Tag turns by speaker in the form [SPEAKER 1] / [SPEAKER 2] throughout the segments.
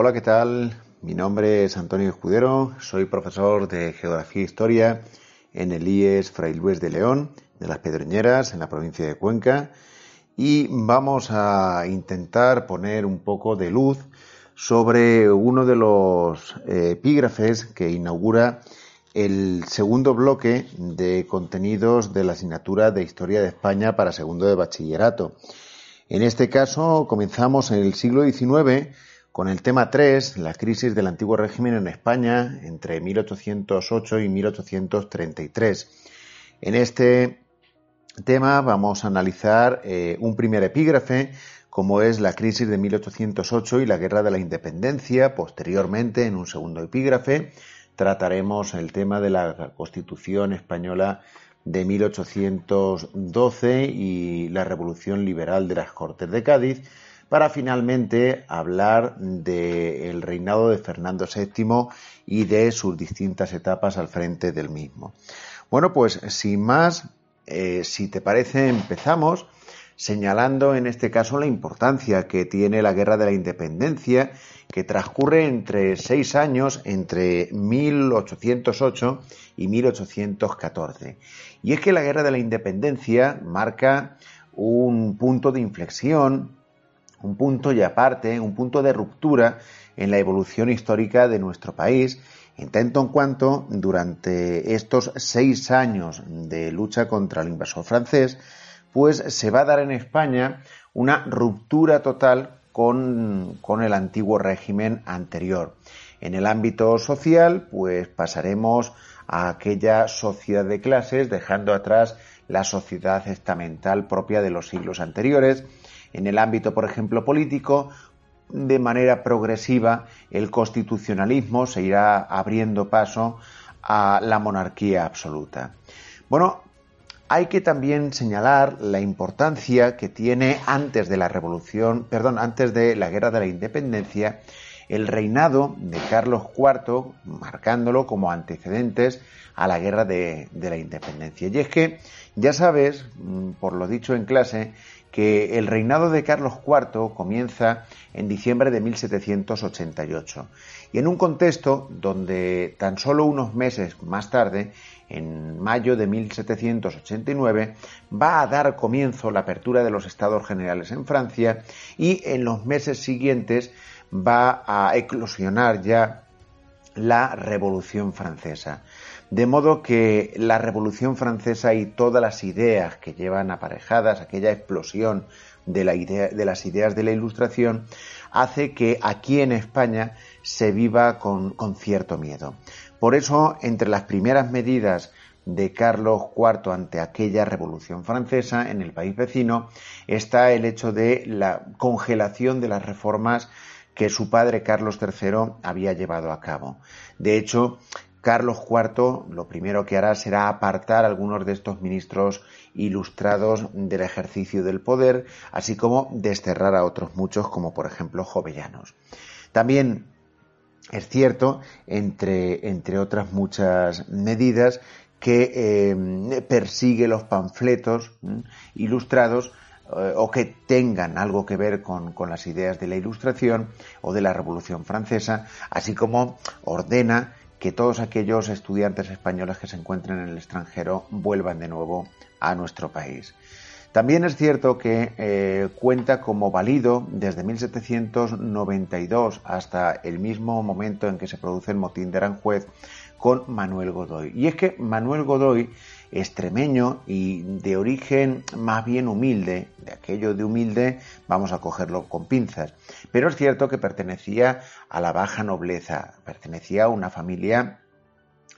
[SPEAKER 1] Hola, ¿qué tal? Mi nombre es Antonio Escudero, soy profesor de Geografía e Historia en el IES Fray Luis de León, de las Pedroñeras, en la provincia de Cuenca, y vamos a intentar poner un poco de luz sobre uno de los eh, epígrafes que inaugura el segundo bloque de contenidos de la asignatura de Historia de España para segundo de bachillerato. En este caso comenzamos en el siglo XIX con el tema 3, la crisis del antiguo régimen en España entre 1808 y 1833. En este tema vamos a analizar eh, un primer epígrafe, como es la crisis de 1808 y la guerra de la independencia. Posteriormente, en un segundo epígrafe, trataremos el tema de la Constitución española de 1812 y la revolución liberal de las Cortes de Cádiz para finalmente hablar del reinado de Fernando VII y de sus distintas etapas al frente del mismo. Bueno, pues sin más, eh, si te parece, empezamos señalando en este caso la importancia que tiene la Guerra de la Independencia, que transcurre entre seis años, entre 1808 y 1814. Y es que la Guerra de la Independencia marca un punto de inflexión un punto y aparte, un punto de ruptura en la evolución histórica de nuestro país, en tanto en cuanto durante estos seis años de lucha contra el invasor francés, pues se va a dar en España una ruptura total con, con el antiguo régimen anterior. En el ámbito social, pues pasaremos a aquella sociedad de clases, dejando atrás la sociedad estamental propia de los siglos anteriores, en el ámbito, por ejemplo, político, de manera progresiva, el constitucionalismo se irá abriendo paso a la monarquía absoluta. Bueno, hay que también señalar la importancia que tiene antes de la revolución, perdón, antes de la guerra de la independencia, el reinado de Carlos IV, marcándolo como antecedentes a la guerra de, de la independencia. Y es que, ya sabes, mm, por lo dicho en clase, que el reinado de Carlos IV comienza en diciembre de 1788 y en un contexto donde tan solo unos meses más tarde, en mayo de 1789, va a dar comienzo la apertura de los estados generales en Francia y en los meses siguientes va a eclosionar ya la Revolución Francesa. De modo que la Revolución Francesa y todas las ideas que llevan aparejadas, aquella explosión de, la idea, de las ideas de la Ilustración, hace que aquí en España se viva con, con cierto miedo. Por eso, entre las primeras medidas de Carlos IV ante aquella Revolución Francesa en el país vecino está el hecho de la congelación de las reformas que su padre Carlos III había llevado a cabo. De hecho, Carlos IV lo primero que hará será apartar a algunos de estos ministros ilustrados del ejercicio del poder, así como desterrar a otros muchos, como por ejemplo Jovellanos. También es cierto, entre, entre otras muchas medidas, que eh, persigue los panfletos ilustrados eh, o que tengan algo que ver con, con, las ideas de la Ilustración o de la Revolución Francesa, así como ordena que todos aquellos estudiantes españoles que se encuentren en el extranjero vuelvan de nuevo a nuestro país. También es cierto que eh, cuenta como válido desde 1792 hasta el mismo momento en que se produce el motín de Aranjuez con Manuel Godoy. Y es que Manuel Godoy extremeño y de origen más bien humilde, de aquello de humilde vamos a cogerlo con pinzas, pero es cierto que pertenecía a la baja nobleza, pertenecía a una familia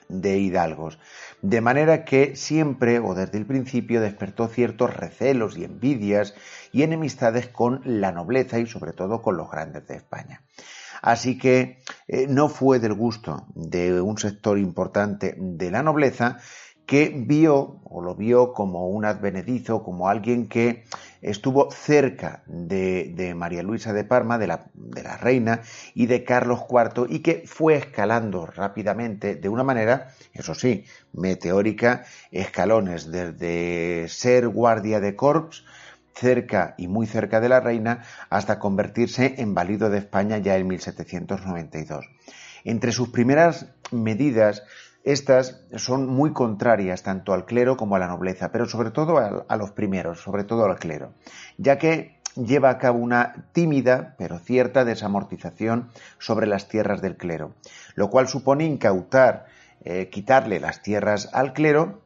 [SPEAKER 1] de hidalgos. De manera que siempre o desde el principio despertó ciertos recelos y envidias y enemistades con la nobleza y sobre todo con los grandes de España. Así que eh, no fue del gusto de un sector importante de la nobleza que vio o lo vio como un advenedizo, como alguien que estuvo cerca de, María Luisa de Parma, de la, de la, reina, y de Carlos IV, y que fue escalando rápidamente, de una manera, eso sí, meteórica, escalones, desde ser guardia de corps, cerca y muy cerca de la reina, hasta convertirse en valido de España ya en 1792. Entre sus primeras medidas estas son muy contrarias tanto al clero como a la nobleza, pero sobre todo a, los primeros, sobre todo al clero, ya que lleva a cabo una tímida pero cierta desamortización sobre las tierras del clero, lo cual supone incautar, eh, quitarle las tierras al clero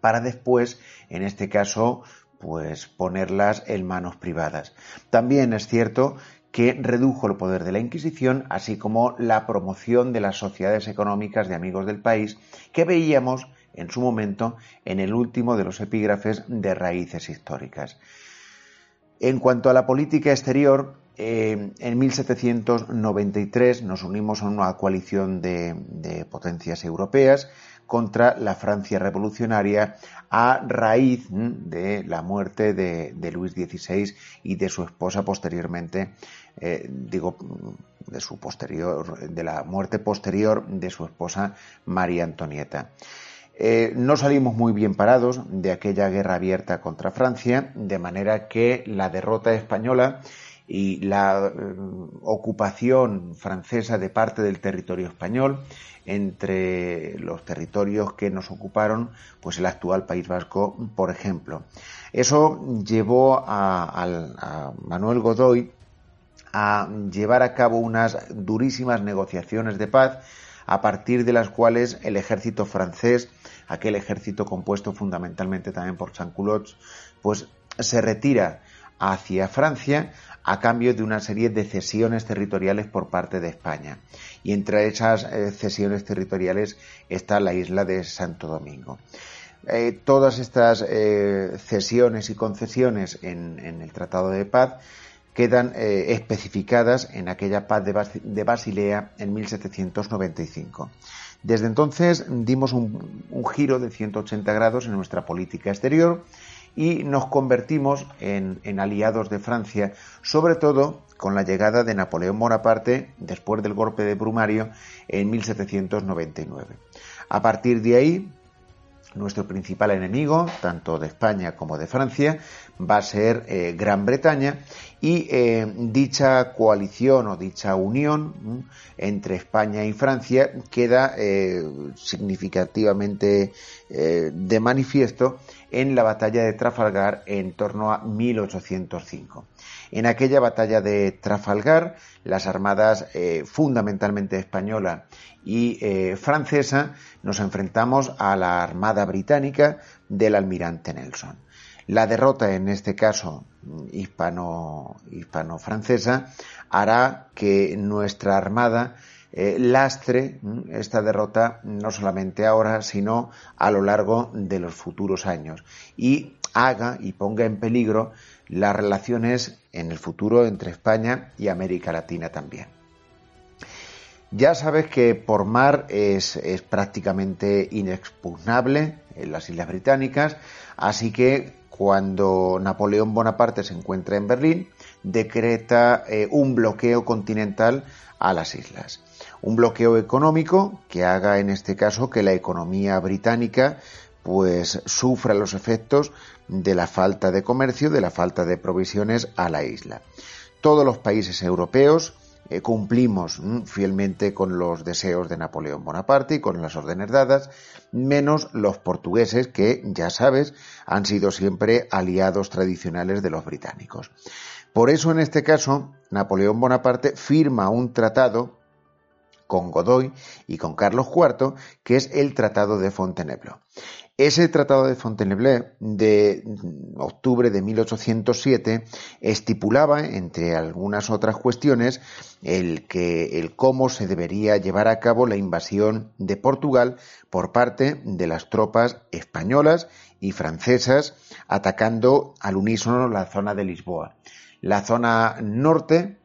[SPEAKER 1] para después, en este caso, pues ponerlas en manos privadas. También es cierto que redujo el poder de la Inquisición, así como la promoción de las sociedades económicas de amigos del país, que veíamos en su momento en el último de los epígrafes de raíces históricas. En cuanto a la política exterior, eh, en 1793 nos unimos a una coalición de potencias europeas contra la Francia revolucionaria a raíz de la muerte de, Luis XVI y de su esposa posteriormente, eh, digo, de su posterior, de la muerte posterior de su esposa María Antonieta. Eh, no salimos muy bien parados de aquella guerra abierta contra Francia, de manera que la derrota española y la eh, ocupación francesa de parte del territorio español entre los territorios que nos ocuparon, pues el actual País Vasco, por ejemplo. Eso llevó a, Manuel Godoy a llevar a cabo unas durísimas negociaciones de paz, a partir de las cuales el ejército francés, aquel ejército compuesto fundamentalmente también por Sanculots, pues se retira hacia Francia a cambio de una serie de cesiones territoriales por parte de España. Y entre esas eh, cesiones territoriales está la isla de Santo Domingo. Eh, todas estas eh, cesiones y concesiones en, el Tratado de Paz quedan especificadas en aquella paz de, Basilea en 1795. Desde entonces dimos un, giro de 180 grados en nuestra política exterior y nos convertimos en, aliados de Francia, sobre todo con la llegada de Napoleón Bonaparte después del golpe de Brumario en 1799. A partir de ahí, nuestro principal enemigo, tanto de España como de Francia, va a ser eh, Gran Bretaña y eh, dicha coalición o dicha unión entre España y Francia queda eh, significativamente de manifiesto en la batalla de Trafalgar en torno a 1805. En aquella batalla de Trafalgar, las armadas eh, fundamentalmente española y eh, francesa nos enfrentamos a la armada británica del almirante Nelson. La derrota, en este caso hispano, hispano-francesa, hará que nuestra armada eh, lastre esta derrota no solamente ahora, sino a lo largo de los futuros años y haga y ponga en peligro las relaciones en el futuro entre España y América Latina también. Ya sabes que por mar es, es, prácticamente inexpugnable en las Islas Británicas, así que cuando Napoleón Bonaparte se encuentra en Berlín, decreta eh, un bloqueo continental a las islas. Un bloqueo económico que haga en este caso que la economía británica pues sufra los efectos de la falta de comercio, de la falta de provisiones a la isla. Todos los países europeos eh, cumplimos mm, fielmente con los deseos de Napoleón Bonaparte y con las órdenes dadas, menos los portugueses que, ya sabes, han sido siempre aliados tradicionales de los británicos. Por eso, en este caso, Napoleón Bonaparte firma un tratado con Godoy y con Carlos IV, que es el Tratado de Fontainebleau. Ese tratado de Fontainebleau de octubre de 1807 estipulaba, entre algunas otras cuestiones, el que el cómo se debería llevar a cabo la invasión de Portugal por parte de las tropas españolas y francesas atacando al unísono la zona de Lisboa. La zona norte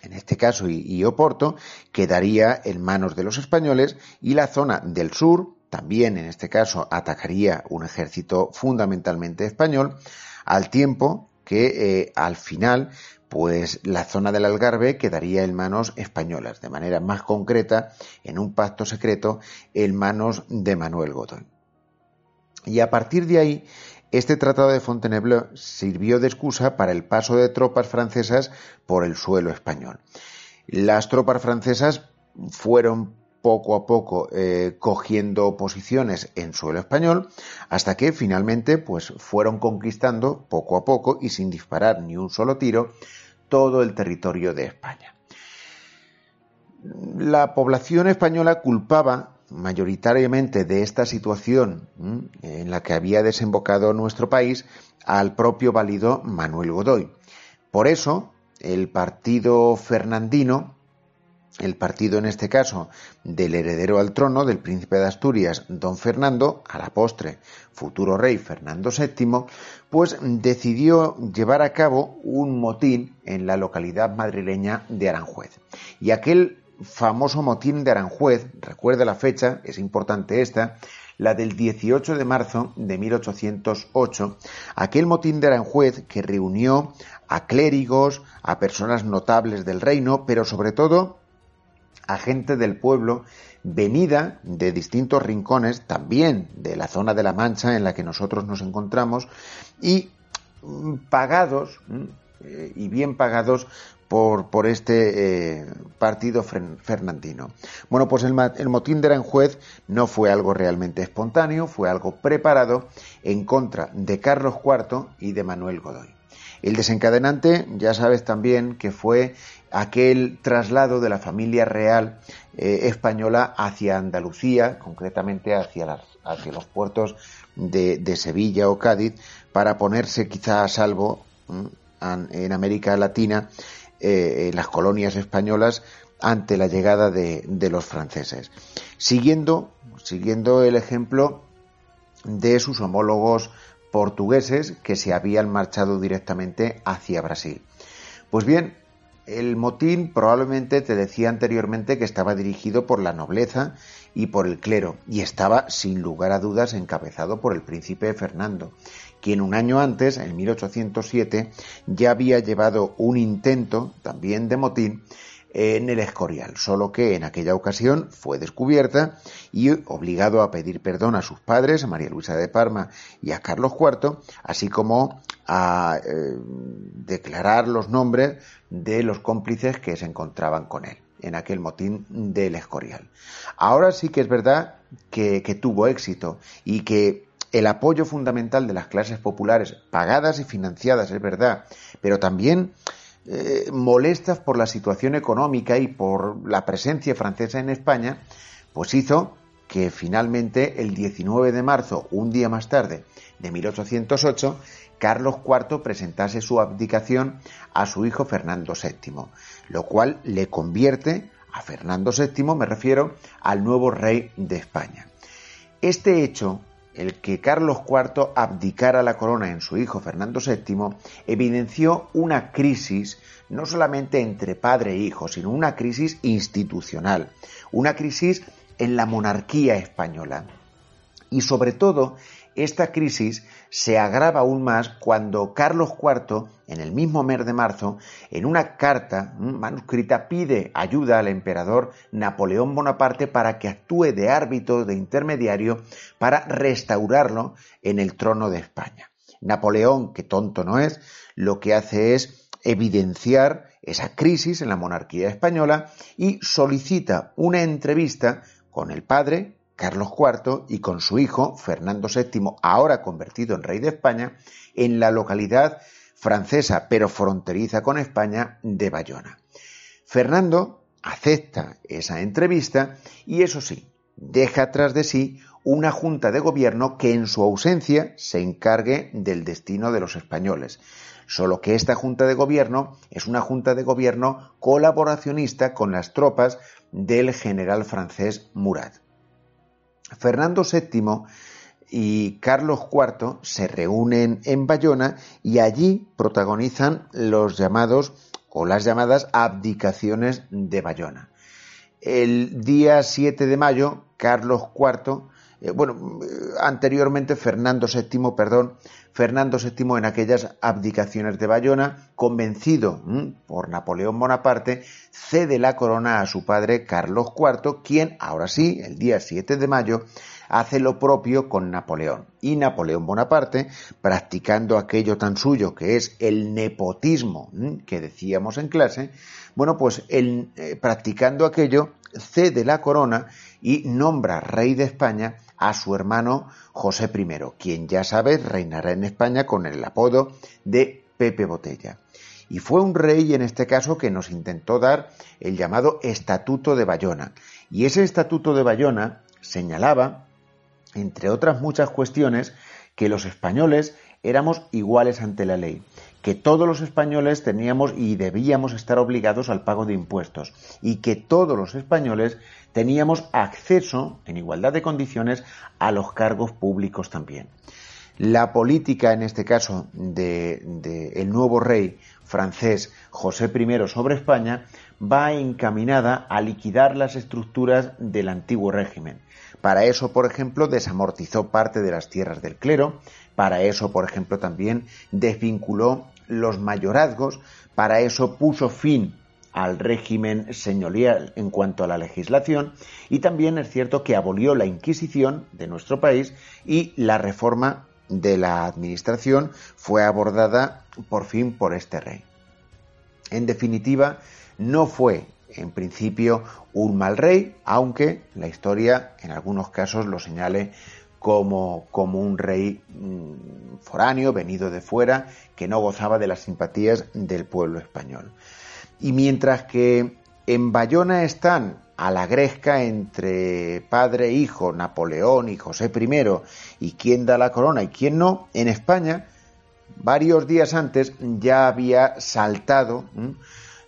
[SPEAKER 1] en este caso y, Oporto, quedaría en manos de los españoles y la zona del sur, también en este caso atacaría un ejército fundamentalmente español, al tiempo que eh, al final pues la zona del Algarve quedaría en manos españolas, de manera más concreta, en un pacto secreto, en manos de Manuel Godoy. Y a partir de ahí, este tratado de Fontainebleau sirvió de excusa para el paso de tropas francesas por el suelo español. Las tropas francesas fueron poco a poco eh, cogiendo posiciones en suelo español hasta que finalmente pues fueron conquistando poco a poco y sin disparar ni un solo tiro todo el territorio de España. La población española culpaba mayoritariamente de esta situación en la que había desembocado nuestro país al propio válido Manuel Godoy. Por eso, el partido fernandino el partido en este caso del heredero al trono del príncipe de Asturias, don Fernando, a la postre futuro rey Fernando VII, pues decidió llevar a cabo un motín en la localidad madrileña de Aranjuez. Y aquel famoso motín de Aranjuez, recuerde la fecha, es importante esta, la del 18 de marzo de 1808, aquel motín de Aranjuez que reunió a clérigos, a personas notables del reino, pero sobre todo a gente del pueblo venida de distintos rincones, también de la zona de la Mancha en la que nosotros nos encontramos, y mm, pagados, mm, eh, y bien pagados por, por este eh, partido fernandino. Bueno, pues el, el, motín de Aranjuez no fue algo realmente espontáneo, fue algo preparado en contra de Carlos IV y de Manuel Godoy. El desencadenante, ya sabes también que fue aquel traslado de la familia real eh, española hacia Andalucía, concretamente hacia, hacia los puertos de, Sevilla o Cádiz, para ponerse quizá a salvo en América Latina, eh, en las colonias españolas, ante la llegada de, de los franceses. Siguiendo, siguiendo el ejemplo de sus homólogos portugueses que se habían marchado directamente hacia Brasil. Pues bien, el motín probablemente te decía anteriormente que estaba dirigido por la nobleza y por el clero, y estaba sin lugar a dudas encabezado por el príncipe Fernando, quien un año antes, en 1807, ya había llevado un intento también de motín en el Escorial, solo que en aquella ocasión fue descubierta y obligado a pedir perdón a sus padres, a María Luisa de Parma y a Carlos IV, así como a eh, declarar los nombres de los cómplices que se encontraban con él en aquel motín del Escorial. Ahora sí que es verdad que, tuvo éxito y que el apoyo fundamental de las clases populares, pagadas y financiadas, es verdad, pero también eh, molestas por la situación económica y por la presencia francesa en España, pues hizo que finalmente el 19 de marzo, un día más tarde de 1808, Carlos IV presentase su abdicación a su hijo Fernando VII, lo cual le convierte a Fernando VII, me refiero, al nuevo rey de España. Este hecho, el que Carlos IV abdicara la corona en su hijo Fernando VII, evidenció una crisis no solamente entre padre e hijo, sino una crisis institucional, una crisis en la monarquía española. Y sobre todo esta crisis se agrava aún más cuando Carlos IV, en el mismo mes de marzo, en una carta manuscrita pide ayuda al emperador Napoleón Bonaparte para que actúe de árbitro, de intermediario, para restaurarlo en el trono de España. Napoleón, que tonto no es, lo que hace es evidenciar esa crisis en la monarquía española y solicita una entrevista con el padre, Carlos IV y con su hijo, Fernando VII, ahora convertido en rey de España, en la localidad francesa, pero fronteriza con España, de Bayona. Fernando acepta esa entrevista y eso sí, deja tras de sí una junta de gobierno que en su ausencia se encargue del destino de los españoles. Solo que esta junta de gobierno es una junta de gobierno colaboracionista con las tropas del general francés Murat. Fernando VII y Carlos IV se reúnen en Bayona y allí protagonizan los llamados o las llamadas abdicaciones de Bayona. El día 7 de mayo, Carlos IV, eh, bueno, eh, anteriormente Fernando VII, perdón, Fernando VII en aquellas abdicaciones de Bayona, convencido por Napoleón Bonaparte, cede la corona a su padre Carlos IV, quien ahora sí, el día 7 de mayo, hace lo propio con Napoleón. Y Napoleón Bonaparte, practicando aquello tan suyo que es el nepotismo que decíamos en clase, bueno, pues él, eh, practicando aquello, cede la corona y nombra rey de España a su hermano José I, quien ya sabes reinará en España con el apodo de Pepe Botella. Y fue un rey en este caso que nos intentó dar el llamado Estatuto de Bayona. Y ese Estatuto de Bayona señalaba entre otras muchas cuestiones, que los españoles éramos iguales ante la ley, que todos los españoles teníamos y debíamos estar obligados al pago de impuestos y que todos los españoles teníamos acceso, en igualdad de condiciones, a los cargos públicos también. La política, en este caso, del de, nuevo rey francés José I sobre España, va encaminada a liquidar las estructuras del antiguo régimen para eso, por ejemplo, desamortizó parte de las tierras del clero, para eso, por ejemplo, también desvinculó los mayorazgos, para eso puso fin al régimen señorial en cuanto a la legislación y también es cierto que abolió la Inquisición de nuestro país y la reforma de la administración fue abordada por fin por este rey. En definitiva, no fue en principio un mal rey, aunque la historia en algunos casos lo señale como, como un rey mm, foráneo, venido de fuera, que no gozaba de las simpatías del pueblo español. Y mientras que en Bayona están a la gresca entre padre e hijo, Napoleón y José I, y quién da la corona y quién no, en España, varios días antes ya había saltado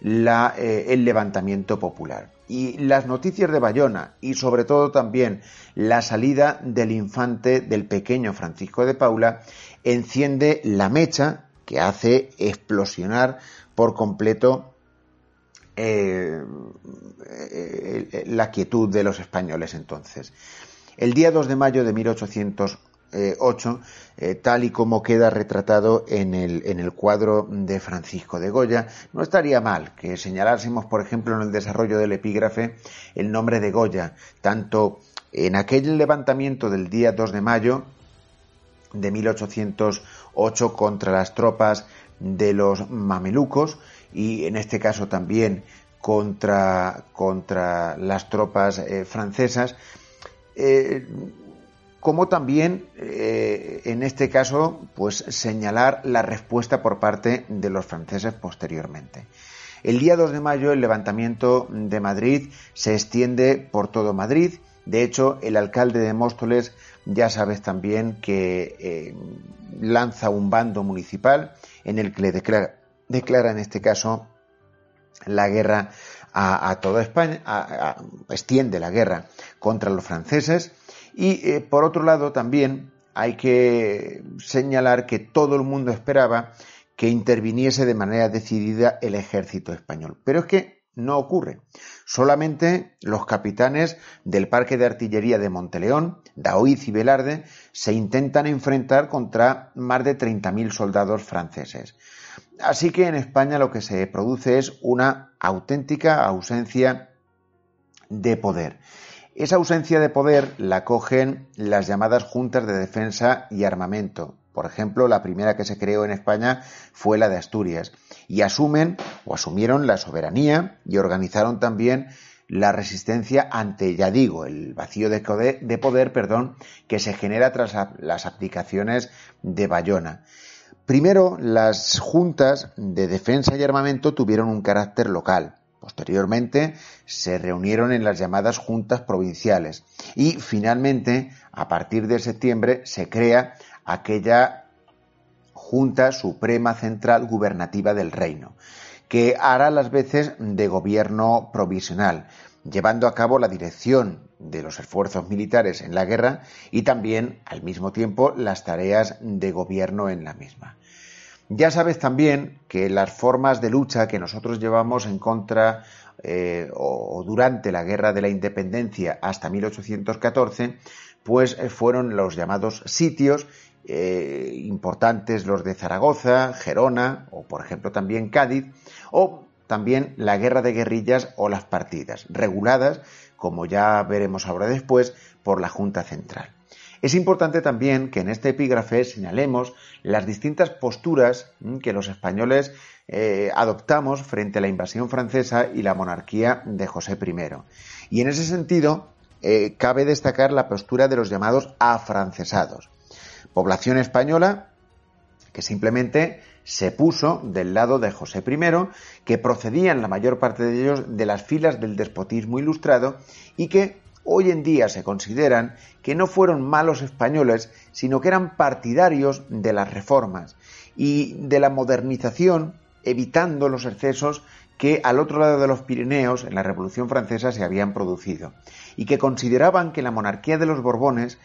[SPEAKER 1] eh, el levantamiento popular. Y las noticias de Bayona y sobre todo también la salida del infante del pequeño Francisco de Paula enciende la mecha que hace explosionar por completo eh, eh, la quietud de los españoles entonces. El día 2 de mayo de 1800 8, eh, tal y como queda retratado en el, en el cuadro de Francisco de Goya. No estaría mal que señalásemos, por ejemplo, en el desarrollo del epígrafe, el nombre de Goya, tanto en aquel levantamiento del día 2 de mayo de 1808 contra las tropas de los mamelucos y en este caso también contra, contra las tropas eh, francesas, eh, como también eh, en este caso pues señalar la respuesta por parte de los franceses posteriormente. El día 2 de mayo el levantamiento de Madrid se extiende por todo Madrid. De hecho, el alcalde de Móstoles ya sabes también que eh, lanza un bando municipal en el que le declara, en este caso la guerra a, toda España, extiende la guerra contra los franceses y eh, por otro lado también hay que señalar que todo el mundo esperaba que interviniese de manera decidida el ejército español. Pero es que no ocurre. Solamente los capitanes del Parque de Artillería de Monteleón, Daoiz y Velarde, se intentan enfrentar contra más de 30.000 soldados franceses. Así que en España lo que se produce es una auténtica ausencia de poder. Esa ausencia de poder la cogen las llamadas juntas de defensa y armamento. Por ejemplo, la primera que se creó en España fue la de Asturias. Y asumen o asumieron la soberanía y organizaron también la resistencia ante, ya digo, el vacío de poder, perdón, que se genera tras las aplicaciones de Bayona. Primero, las juntas de defensa y armamento tuvieron un carácter local Posteriormente se reunieron en las llamadas juntas provinciales y finalmente, a partir de septiembre, se crea aquella Junta Suprema Central Gubernativa del Reino, que hará las veces de gobierno provisional, llevando a cabo la dirección de los esfuerzos militares en la guerra y también, al mismo tiempo, las tareas de gobierno en la misma. Ya sabes también que las formas de lucha que nosotros llevamos en contra eh, o, durante la Guerra de la Independencia hasta 1814, pues eh, fueron los llamados sitios eh, importantes, los de Zaragoza, Gerona o por ejemplo también Cádiz, o también la guerra de guerrillas o las partidas, reguladas, como ya veremos ahora después, por la Junta Central. Es importante también que en este epígrafe señalemos las distintas posturas mm, que los españoles eh, adoptamos frente a la invasión francesa y la monarquía de José I. Y en ese sentido, eh, cabe destacar la postura de los llamados afrancesados, población española que simplemente se puso del lado de José I, que procedían la mayor parte de ellos de las filas del despotismo ilustrado y que hoy en día se consideran que no fueron malos españoles, sino que eran partidarios de las reformas y de la modernización, evitando los excesos que al otro lado de los Pirineos, en la Revolución Francesa, se habían producido, y que consideraban que la monarquía de los Borbones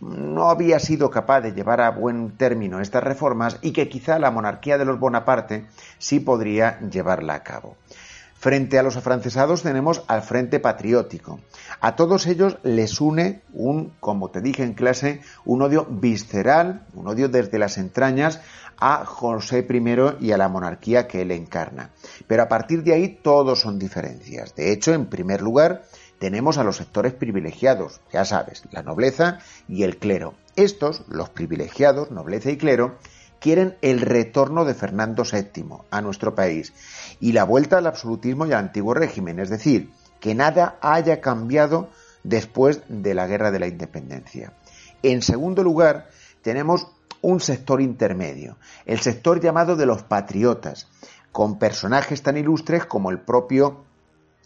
[SPEAKER 1] no había sido capaz de llevar a buen término estas reformas y que quizá la monarquía de los Bonaparte sí podría llevarla a cabo. Frente a los afrancesados tenemos al Frente Patriótico. A todos ellos les une un, como te dije en clase, un odio visceral, un odio desde las entrañas a José I y a la monarquía que él encarna. Pero a partir de ahí todos son diferencias. De hecho, en primer lugar, tenemos a los sectores privilegiados, ya sabes, la nobleza y el clero. Estos, los privilegiados, nobleza y clero, quieren el retorno de Fernando VII a nuestro país y la vuelta al absolutismo y al antiguo régimen, es decir, que nada haya cambiado después de la Guerra de la Independencia. En segundo lugar, tenemos un sector intermedio, el sector llamado de los patriotas, con personajes tan ilustres como el propio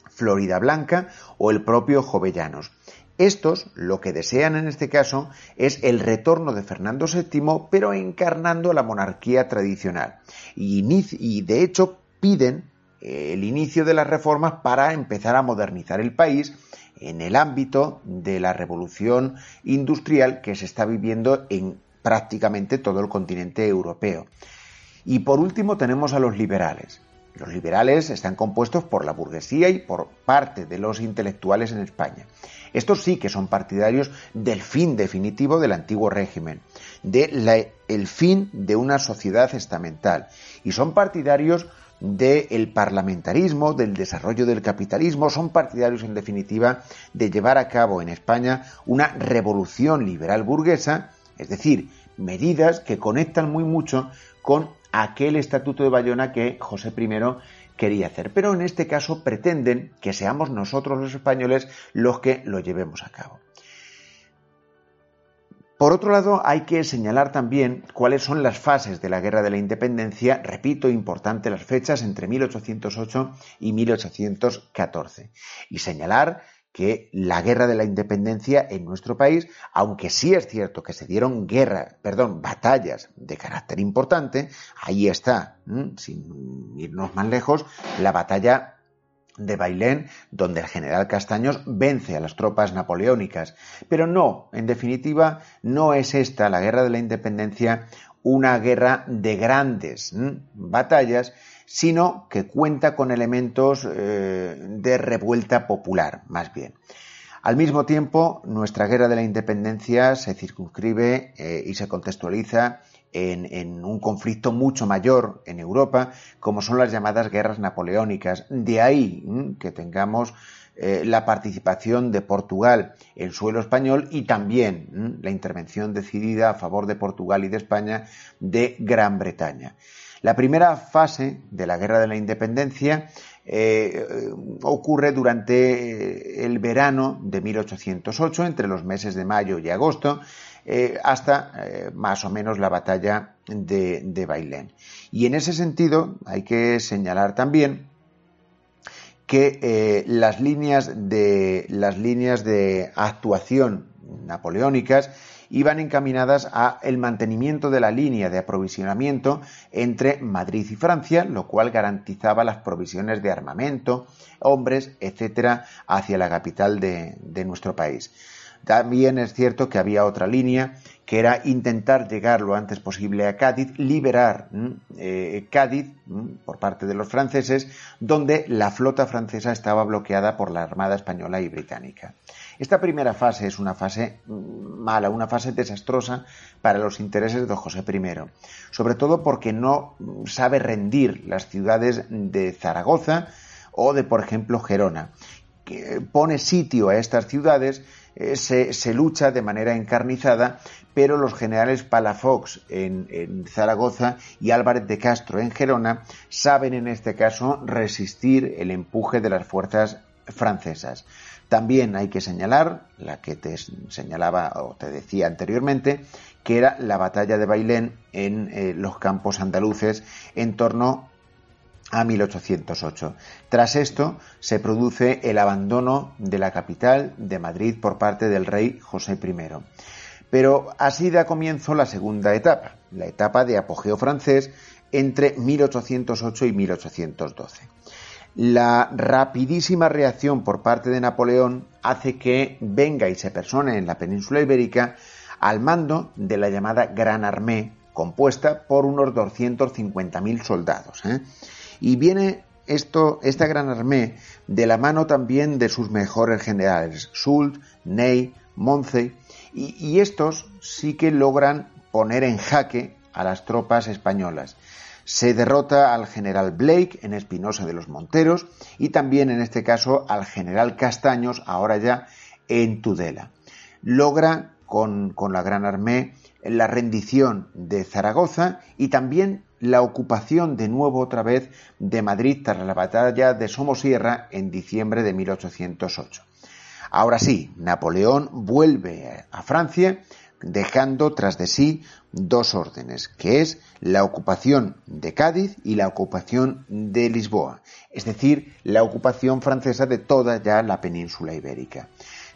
[SPEAKER 1] Florida Blanca o el propio Jovellanos. Estos lo que desean en este caso es el retorno de Fernando VII, pero encarnando la monarquía tradicional. Y, de hecho piden eh, el inicio de las reformas para empezar a modernizar el país en el ámbito de la revolución industrial que se está viviendo en prácticamente todo el continente europeo. Y por último tenemos a los liberales. Los liberales están compuestos por la burguesía y por parte de los intelectuales en España. Estos sí que son partidarios del fin definitivo del antiguo régimen, del fin de una sociedad estamental, y son partidarios del parlamentarismo, del desarrollo del capitalismo, son partidarios en definitiva de llevar a cabo en España una revolución liberal burguesa, es decir, medidas que conectan muy mucho con aquel estatuto de Bayona que José I quería hacer. Pero en este caso pretenden que seamos nosotros los españoles los que lo llevemos a cabo. Por otro lado, hay que señalar también cuáles son las fases de la Guerra de la Independencia, repito, importante las fechas entre 1808 y 1814, y señalar que la guerra de la independencia en nuestro país, aunque sí es cierto que se dieron guerra, perdón, batallas de carácter importante, ahí está, sin irnos más lejos, la batalla de Bailén, donde el general Castaños vence a las tropas napoleónicas. Pero no, en definitiva, no es esta, la guerra de la independencia, una guerra de grandes batallas, sino que cuenta con elementos eh, de revuelta popular, más bien. Al mismo tiempo, nuestra guerra de la independencia se circunscribe eh, y se contextualiza en, un conflicto mucho mayor en Europa, como son las llamadas guerras napoleónicas. De ahí que tengamos eh, la participación de Portugal en suelo español y también la intervención decidida a favor de Portugal y de España de Gran Bretaña. La primera fase de la Guerra de la Independencia eh, ocurre durante el verano de 1808, entre los meses de mayo y agosto, eh, hasta eh, más o menos la batalla de Bailén. Y en ese sentido hay que señalar también que eh, las, líneas de, las líneas de actuación napoleónicas iban encaminadas a el mantenimiento de la línea de aprovisionamiento entre Madrid y Francia, lo cual garantizaba las provisiones de armamento, hombres, etcétera, hacia la capital de, nuestro país. También es cierto que había otra línea que era intentar llegar lo antes posible a Cádiz, liberar eh, Cádiz por parte de los franceses, donde la flota francesa estaba bloqueada por la Armada española y británica. Esta primera fase es una fase mala, una fase desastrosa para los intereses de José I, sobre todo porque no sabe rendir las ciudades de Zaragoza o de, por ejemplo, Gerona. Que pone sitio a estas ciudades, eh, se, lucha de manera encarnizada, pero los generales Palafox en, Zaragoza y Álvarez de Castro en Gerona saben en este caso resistir el empuje de las fuerzas francesas. También hay que señalar, la que te señalaba o te decía anteriormente, que era la batalla de Bailén en eh, los campos andaluces en torno a 1808. Tras esto se produce el abandono de la capital de Madrid por parte del rey José I. Pero así da comienzo la segunda etapa, la etapa de apogeo francés entre 1808 y 1812 la rapidísima reacción por parte de Napoleón hace que venga y se persone en la península ibérica al mando de la llamada Gran Armée, compuesta por unos 250.000 soldados. ¿eh? Y viene esto, esta Gran Armée de la mano también de sus mejores generales, Soult, Ney, Moncey, y, estos sí que logran poner en jaque a las tropas españolas. Se derrota al general Blake en Espinosa de los Monteros y también en este caso al general Castaños, ahora ya en Tudela. Logra con, la Gran Armée la rendición de Zaragoza y también la ocupación de nuevo otra vez de Madrid tras la batalla de Somosierra en diciembre de 1808. Ahora sí, Napoleón vuelve a Francia dejando tras de sí dos órdenes, que es la ocupación de Cádiz y la ocupación de Lisboa, es decir, la ocupación francesa de toda ya la península ibérica.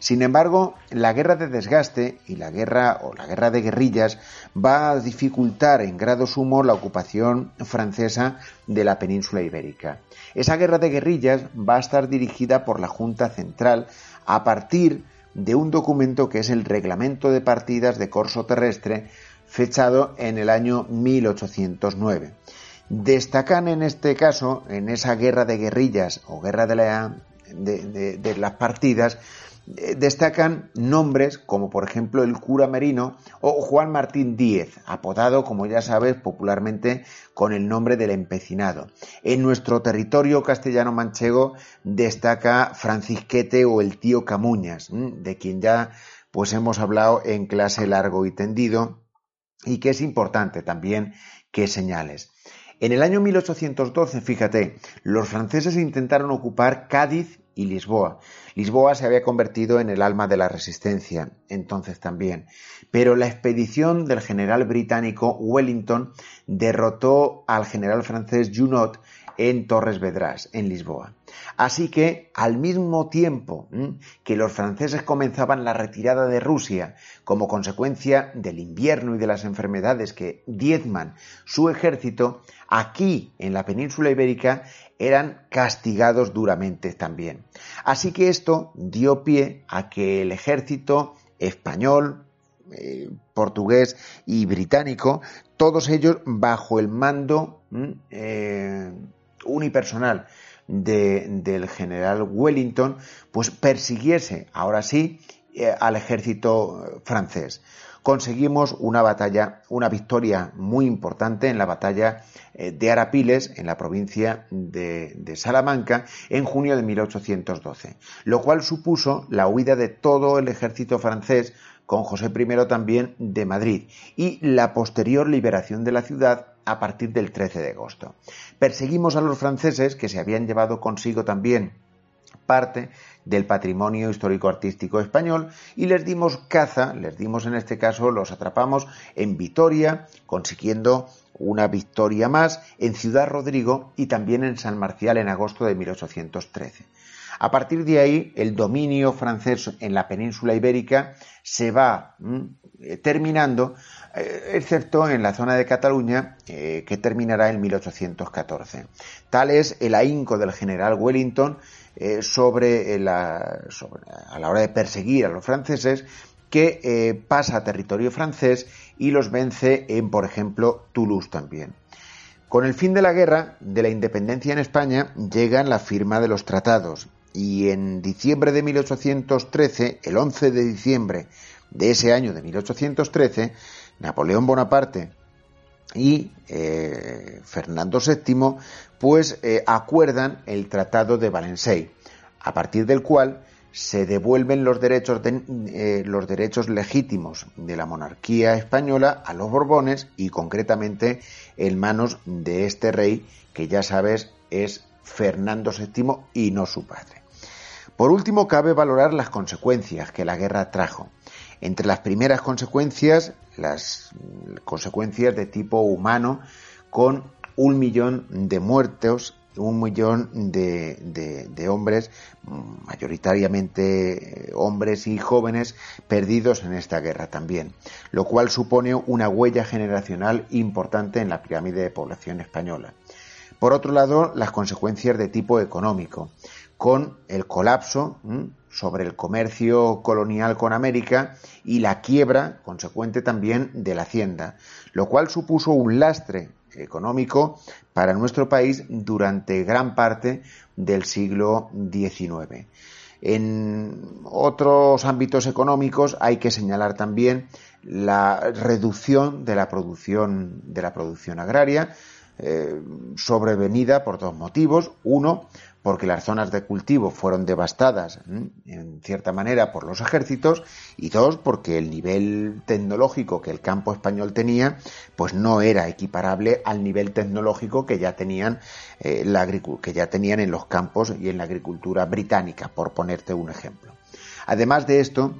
[SPEAKER 1] Sin embargo, la guerra de desgaste y la guerra o la guerra de guerrillas va a dificultar en grado sumo la ocupación francesa de la península ibérica. Esa guerra de guerrillas va a estar dirigida por la Junta Central a partir de un documento que es el Reglamento de Partidas de Corso Terrestre, fechado en el año 1809. Destacan en este caso, en esa guerra de guerrillas o guerra de, de las partidas, destacan nombres como por ejemplo el cura Merino o Juan Martín Díez, apodado, como ya sabes, popularmente con el nombre del empecinado. En nuestro territorio castellano-manchego destaca Francisquete o el tío Camuñas, de quien ya pues hemos hablado en clase largo y tendido y que es importante también que señales. En el año 1812, fíjate, los franceses intentaron ocupar Cádiz y Lisboa. Lisboa se había convertido en el alma de la resistencia, entonces también. Pero la expedición del general británico Wellington derrotó al general francés Junot en Torres Vedrás, en Lisboa. Así que, al mismo tiempo que los franceses comenzaban la retirada de Rusia como consecuencia del invierno y de las enfermedades que diezman su ejército, aquí en la península ibérica eran castigados duramente también. Así que esto dio pie a que el ejército español, eh, portugués y británico, todos ellos bajo el mando eh, unipersonal del general Wellington, pues persiguiese ahora sí eh, al ejército francés. Conseguimos una batalla, una victoria muy importante en la batalla eh, de Arapiles, en la provincia de, de, Salamanca, en junio de 1812, lo cual supuso la huida de todo el ejército francés con José I también de Madrid y la posterior liberación de la ciudad a partir del 13 de agosto. Perseguimos a los franceses que se habían llevado consigo también parte del patrimonio histórico-artístico español y les dimos caza, les dimos en este caso, los atrapamos en Vitoria, consiguiendo una victoria más en Ciudad Rodrigo y también en San Marcial en agosto de 1813. A partir de ahí, el dominio francés en la península ibérica se va mm, terminando, eh, excepto en la zona de Cataluña, eh, que terminará en 1814. Tal es el ahínco del general Wellington eh, sobre, la, a la hora de perseguir a los franceses que pasa a territorio francés y los vence en, por ejemplo, Toulouse también. Con el fin de la guerra de la independencia en España llegan la firma de los tratados y en diciembre de 1813, el 11 de diciembre de ese año de 1813, Napoleón Bonaparte y eh, Fernando VII pues eh, acuerdan el Tratado de Valencey, a partir del cual se devuelven los derechos, eh, los derechos legítimos de la monarquía española a los Borbones y concretamente en manos de este rey que ya sabes es Fernando VII y no su padre. Por último, cabe valorar las consecuencias que la guerra trajo. Entre las primeras consecuencias, las consecuencias de tipo humano, con un millón de muertos, un millón de, hombres, mayoritariamente hombres y jóvenes, perdidos en esta guerra también, lo cual supone una huella generacional importante en la pirámide de población española. Por otro lado, las consecuencias de tipo económico con el colapso sobre el comercio colonial con América y la quiebra consecuente también de la hacienda, lo cual supuso un lastre económico para nuestro país durante gran parte del siglo XIX. En otros ámbitos económicos hay que señalar también la reducción de la producción de la producción agraria, eh, sobrevenida por dos motivos. Uno, porque las zonas de cultivo fueron devastadas en cierta manera por los ejércitos y dos porque el nivel tecnológico que el campo español tenía pues no era equiparable al nivel tecnológico que ya tenían eh, que ya tenían en los campos y en la agricultura británica por ponerte un ejemplo. Además de esto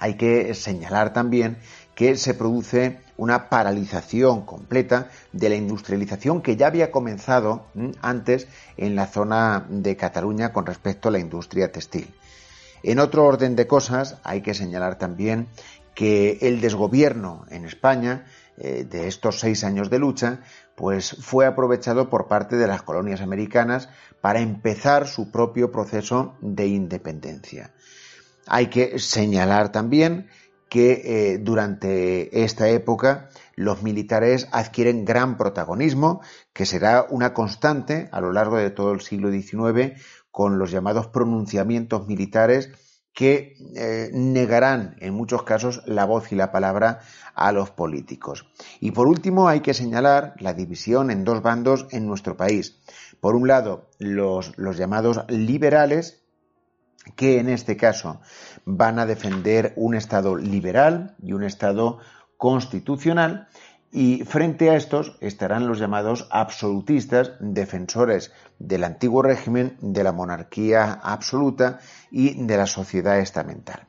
[SPEAKER 1] hay que señalar también que se produce una paralización completa de la industrialización que ya había comenzado antes en la zona de Cataluña con respecto a la industria textil. En otro orden de cosas, hay que señalar también que el desgobierno en España eh, de estos seis años de lucha, pues fue aprovechado por parte de las colonias americanas para empezar su propio proceso de independencia. Hay que señalar también que eh, durante esta época los militares adquieren gran protagonismo, que será una constante a lo largo de todo el siglo XIX con los llamados pronunciamientos militares que eh, negarán en muchos casos la voz y la palabra a los políticos. Y por último hay que señalar la división en dos bandos en nuestro país. Por un lado, los llamados liberales, que en este caso van a defender un Estado liberal y un Estado constitucional y frente a estos estarán los llamados absolutistas, defensores del antiguo régimen, de la monarquía absoluta y de la sociedad estamental.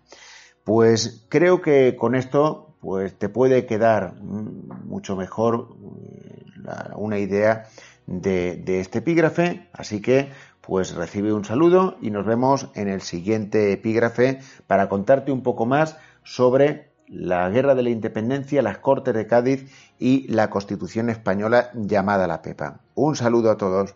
[SPEAKER 1] Pues creo que con esto pues te puede quedar mucho mejor eh, una idea de, de este epígrafe, así que pues recibe un saludo y nos vemos en el siguiente epígrafe para contarte un poco más sobre la Guerra de la Independencia, las Cortes de Cádiz y la Constitución española llamada la Pepa. Un saludo a todos.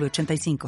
[SPEAKER 2] 85